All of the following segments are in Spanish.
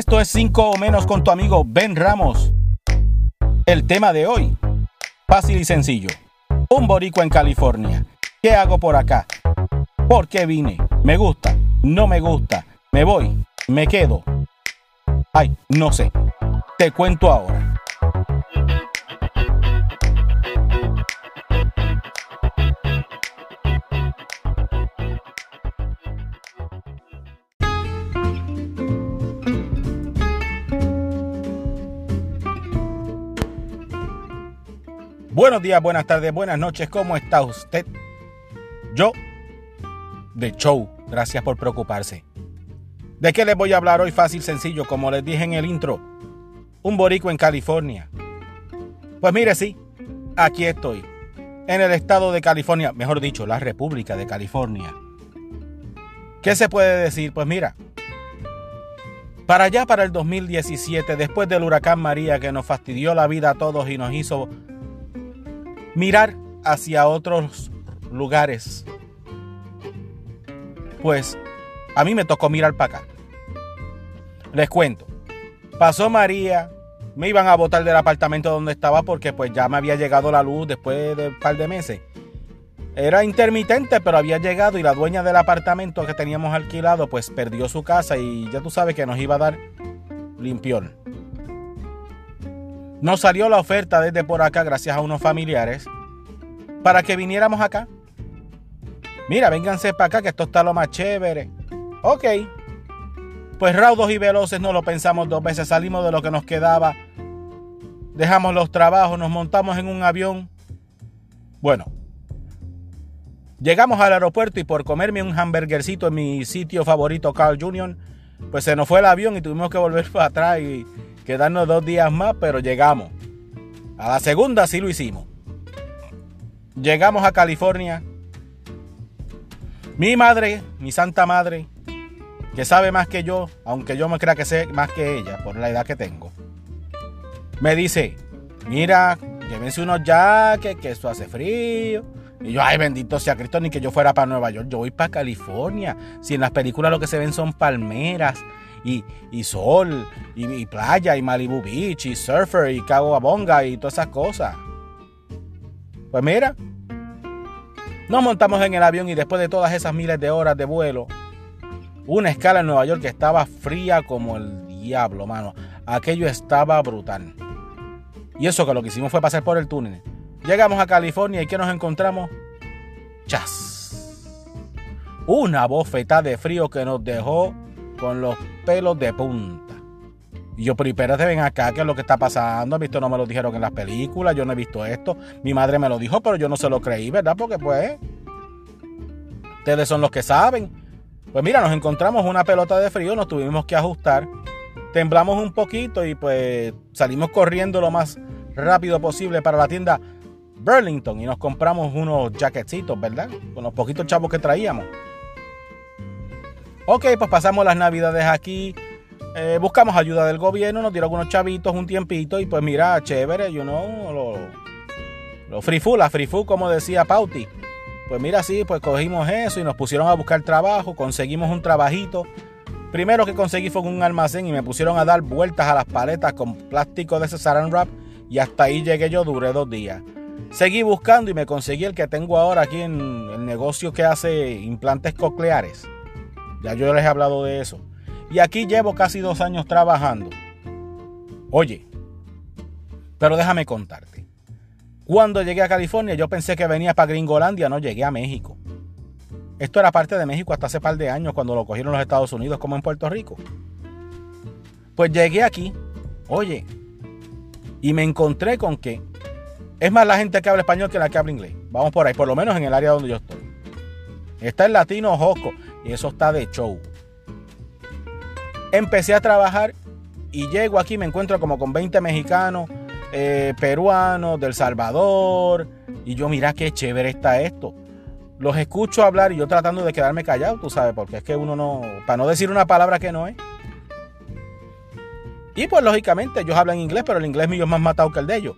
Esto es 5 o menos con tu amigo Ben Ramos. El tema de hoy, fácil y sencillo. Un boricua en California. ¿Qué hago por acá? ¿Por qué vine? ¿Me gusta? ¿No me gusta? ¿Me voy? ¿Me quedo? Ay, no sé. Te cuento ahora. Buenos días, buenas tardes, buenas noches, ¿cómo está usted? Yo, de show, gracias por preocuparse. ¿De qué les voy a hablar hoy? Fácil, sencillo, como les dije en el intro. Un borico en California. Pues mire, sí, aquí estoy, en el estado de California, mejor dicho, la República de California. ¿Qué se puede decir? Pues mira, para allá, para el 2017, después del huracán María que nos fastidió la vida a todos y nos hizo mirar hacia otros lugares. Pues a mí me tocó mirar para acá. Les cuento. Pasó María, me iban a botar del apartamento donde estaba porque pues ya me había llegado la luz después de un par de meses. Era intermitente, pero había llegado y la dueña del apartamento que teníamos alquilado pues perdió su casa y ya tú sabes que nos iba a dar limpión. Nos salió la oferta desde por acá gracias a unos familiares para que viniéramos acá. Mira, vénganse para acá que esto está lo más chévere. Ok. Pues raudos y veloces no lo pensamos dos veces. Salimos de lo que nos quedaba. Dejamos los trabajos, nos montamos en un avión. Bueno, llegamos al aeropuerto y por comerme un hamburgercito en mi sitio favorito, Carl Jr., pues se nos fue el avión y tuvimos que volver para atrás y quedarnos dos días más, pero llegamos. A la segunda sí lo hicimos. Llegamos a California. Mi madre, mi santa madre, que sabe más que yo, aunque yo me crea que sé más que ella por la edad que tengo, me dice, mira, llévense unos jackets, que esto hace frío. Y yo, ay, bendito sea Cristo, ni que yo fuera para Nueva York, yo voy para California. Si en las películas lo que se ven son palmeras, y, sol, y, playa, y Malibu Beach, y surfer, y Bonga y todas esas cosas. Pues mira, nos montamos en el avión y después de todas esas miles de horas de vuelo, una escala en Nueva York que estaba fría como el diablo, mano. Aquello estaba brutal. Y eso que lo que hicimos fue pasar por el túnel. Llegamos a California y ¿qué nos encontramos? Chas. Una bofetada de frío que nos dejó con los pelos de punta. Y yo, pero espérate, ven acá, ¿qué es lo que está pasando? Visto, no me lo dijeron en las películas, yo no he visto esto. Mi madre me lo dijo, pero yo no se lo creí, ¿verdad? Porque pues, ustedes son los que saben. Pues mira, nos encontramos una pelota de frío, nos tuvimos que ajustar, temblamos un poquito y pues salimos corriendo lo más rápido posible para la tienda Burlington y nos compramos unos jaquecitos, ¿verdad? Con los poquitos chavos que traíamos. Ok, pues pasamos las navidades aquí. Eh, buscamos ayuda del gobierno, nos dieron algunos chavitos un tiempito y pues mira, chévere, you know, lo, lo food, la food, como decía Pauti. Pues mira, sí, pues cogimos eso y nos pusieron a buscar trabajo, conseguimos un trabajito. Primero que conseguí fue un almacén y me pusieron a dar vueltas a las paletas con plástico de ese saran wrap y hasta ahí llegué yo, duré dos días. Seguí buscando y me conseguí el que tengo ahora aquí en el negocio que hace implantes cocleares. Ya yo les he hablado de eso. Y aquí llevo casi dos años trabajando. Oye, pero déjame contarte. Cuando llegué a California yo pensé que venía para Gringolandia, no llegué a México. Esto era parte de México hasta hace par de años cuando lo cogieron los Estados Unidos como en Puerto Rico. Pues llegué aquí, oye, y me encontré con que es más la gente que habla español que la que habla inglés. Vamos por ahí, por lo menos en el área donde yo estoy. Está el latino Josco y eso está de show. Empecé a trabajar y llego aquí, me encuentro como con 20 mexicanos, eh, peruanos, del Salvador. Y yo, mira qué chévere está esto. Los escucho hablar y yo tratando de quedarme callado, tú sabes, porque es que uno no, para no decir una palabra que no es. Y pues lógicamente ellos hablan inglés, pero el inglés mío es más matado que el de ellos.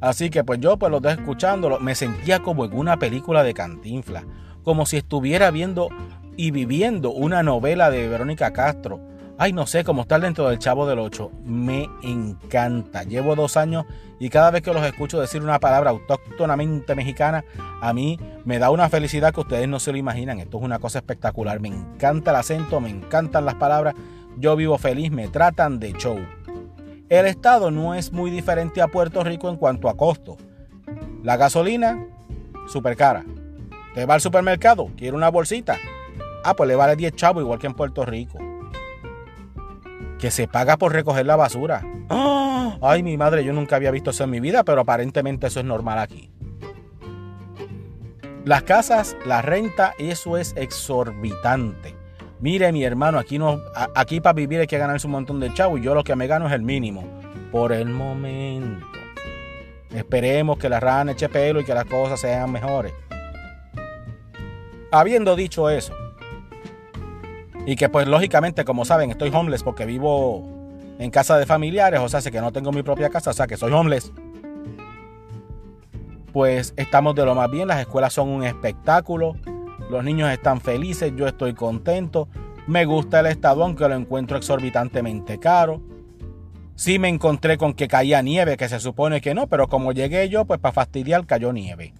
Así que pues yo pues los estoy escuchando, me sentía como en una película de cantinfla, como si estuviera viendo y viviendo una novela de Verónica Castro, Ay, no sé, cómo estar dentro del Chavo del 8. Me encanta. Llevo dos años y cada vez que los escucho decir una palabra autóctonamente mexicana, a mí me da una felicidad que ustedes no se lo imaginan. Esto es una cosa espectacular. Me encanta el acento, me encantan las palabras. Yo vivo feliz, me tratan de show. El estado no es muy diferente a Puerto Rico en cuanto a costo. La gasolina, súper cara. Te va al supermercado, quiere una bolsita. Ah, pues le vale 10 chavos igual que en Puerto Rico que se paga por recoger la basura. ¡Ah! Ay, mi madre, yo nunca había visto eso en mi vida, pero aparentemente eso es normal aquí. Las casas, la renta, eso es exorbitante. Mire, mi hermano, aquí, no, aquí para vivir hay que ganarse un montón de chavo y yo lo que me gano es el mínimo. Por el momento. Esperemos que la rana eche pelo y que las cosas sean mejores. Habiendo dicho eso, y que pues lógicamente, como saben, estoy homeless porque vivo en casa de familiares, o sea, que no tengo mi propia casa, o sea, que soy homeless. Pues estamos de lo más bien, las escuelas son un espectáculo, los niños están felices, yo estoy contento, me gusta el estado aunque lo encuentro exorbitantemente caro. Sí me encontré con que caía nieve, que se supone que no, pero como llegué yo, pues para fastidiar cayó nieve.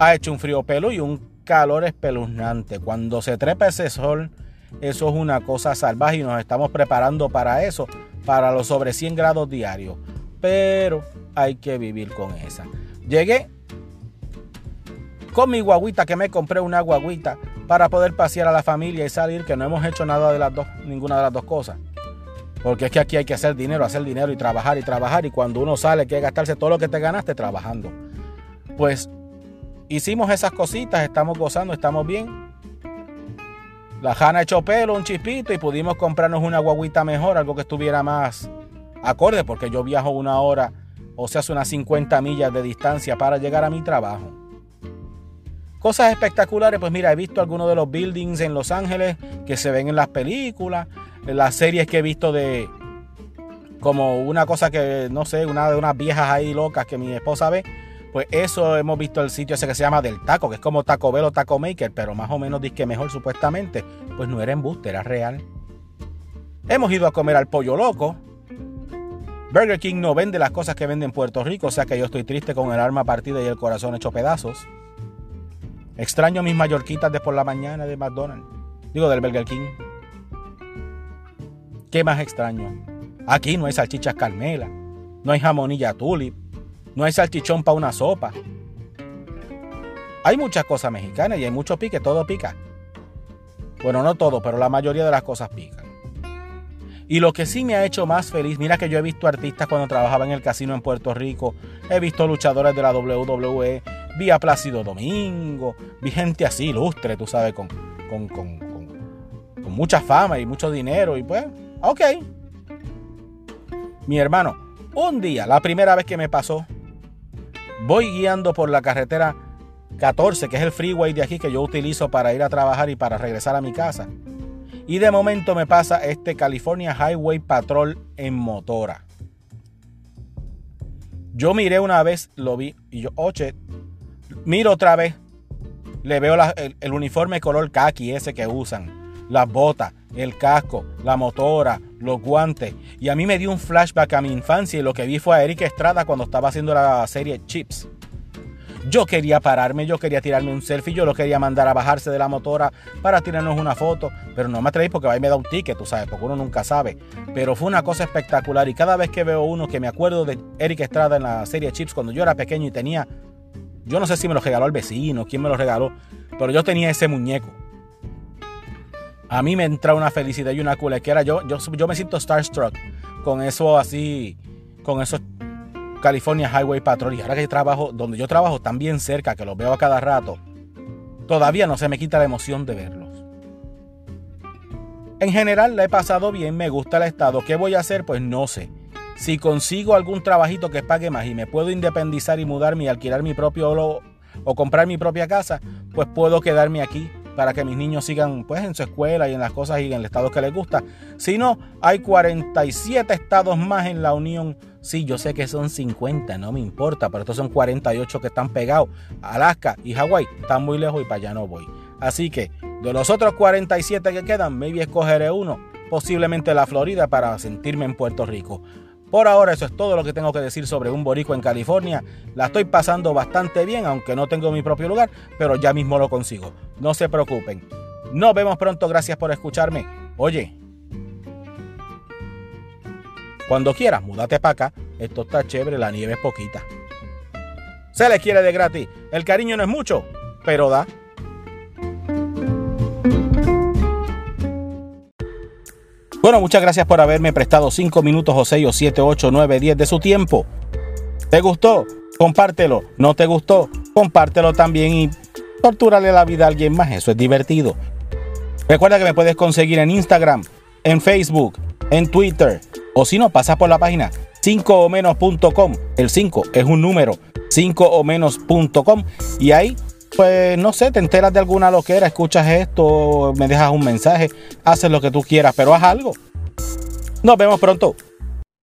Ha hecho un frío pelo y un calor espeluznante. Cuando se trepa ese sol, eso es una cosa salvaje y nos estamos preparando para eso, para los sobre 100 grados diarios. Pero hay que vivir con esa. Llegué con mi guaguita, que me compré una guaguita para poder pasear a la familia y salir, que no hemos hecho nada de las dos, ninguna de las dos cosas. Porque es que aquí hay que hacer dinero, hacer dinero y trabajar y trabajar. Y cuando uno sale, hay que gastarse todo lo que te ganaste trabajando. Pues hicimos esas cositas, estamos gozando, estamos bien. La Jana echó pelo, un chispito y pudimos comprarnos una guaguita mejor, algo que estuviera más acorde, porque yo viajo una hora, o sea, unas 50 millas de distancia para llegar a mi trabajo. Cosas espectaculares, pues mira, he visto algunos de los buildings en Los Ángeles que se ven en las películas, en las series que he visto de como una cosa que, no sé, una de unas viejas ahí locas que mi esposa ve pues eso hemos visto el sitio ese que se llama Del Taco, que es como Taco Bell o Taco Maker, pero más o menos disque mejor supuestamente. Pues no era embuste, era real. Hemos ido a comer al pollo loco. Burger King no vende las cosas que vende en Puerto Rico, o sea que yo estoy triste con el arma partida y el corazón hecho pedazos. Extraño mis mallorquitas de por la mañana de McDonald's. Digo, del Burger King. ¿Qué más extraño? Aquí no hay salchichas Carmela, no hay jamonilla tulip, no hay salchichón para una sopa. Hay muchas cosas mexicanas y hay mucho pique, todo pica. Bueno, no todo, pero la mayoría de las cosas pican. Y lo que sí me ha hecho más feliz, mira que yo he visto artistas cuando trabajaba en el casino en Puerto Rico, he visto luchadores de la WWE, vi a Plácido Domingo, vi gente así ilustre, tú sabes, con, con, con, con mucha fama y mucho dinero, y pues, ok. Mi hermano, un día, la primera vez que me pasó, Voy guiando por la carretera 14, que es el freeway de aquí que yo utilizo para ir a trabajar y para regresar a mi casa. Y de momento me pasa este California Highway Patrol en motora. Yo miré una vez, lo vi y yo, oche, miro otra vez. Le veo el, el uniforme color khaki ese que usan, las botas, el casco, la motora, los guantes. Y a mí me dio un flashback a mi infancia y lo que vi fue a Eric Estrada cuando estaba haciendo la serie Chips. Yo quería pararme, yo quería tirarme un selfie, yo lo quería mandar a bajarse de la motora para tirarnos una foto, pero no me atreví porque ahí me da un ticket, tú sabes, porque uno nunca sabe. Pero fue una cosa espectacular y cada vez que veo uno que me acuerdo de Eric Estrada en la serie Chips cuando yo era pequeño y tenía, yo no sé si me lo regaló el vecino, quién me lo regaló, pero yo tenía ese muñeco a mí me entra una felicidad y una culequera. Yo, yo, yo me siento starstruck con eso así, con esos California Highway Patrol. Y ahora que trabajo, donde yo trabajo tan bien cerca, que los veo a cada rato, todavía no se me quita la emoción de verlos. En general la he pasado bien, me gusta el estado. ¿Qué voy a hacer? Pues no sé. Si consigo algún trabajito que pague más y me puedo independizar y mudarme y alquilar mi propio o comprar mi propia casa, pues puedo quedarme aquí para que mis niños sigan pues en su escuela y en las cosas y en el estado que les gusta. Si no, hay 47 estados más en la Unión. Sí, yo sé que son 50, no me importa, pero estos son 48 que están pegados. Alaska y Hawái están muy lejos y para allá no voy. Así que de los otros 47 que quedan, maybe escogeré uno posiblemente la Florida para sentirme en Puerto Rico. Por ahora eso es todo lo que tengo que decir sobre un boricua en California. La estoy pasando bastante bien, aunque no tengo mi propio lugar, pero ya mismo lo consigo. No se preocupen. Nos vemos pronto, gracias por escucharme. Oye, cuando quieras, múdate para acá. Esto está chévere, la nieve es poquita. Se les quiere de gratis. El cariño no es mucho, pero da. Bueno, muchas gracias por haberme prestado 5 minutos o 6 o 7, 8, 9, 10 de su tiempo. ¿Te gustó? Compártelo. ¿No te gustó? Compártelo también y tortúrale la vida a alguien más. Eso es divertido. Recuerda que me puedes conseguir en Instagram, en Facebook, en Twitter o si no, pasa por la página 5 o menos.com. El 5 es un número, 5 o menos.com y ahí pues no sé, te enteras de alguna loquera, escuchas esto, me dejas un mensaje, haces lo que tú quieras, pero haz algo. Nos vemos pronto.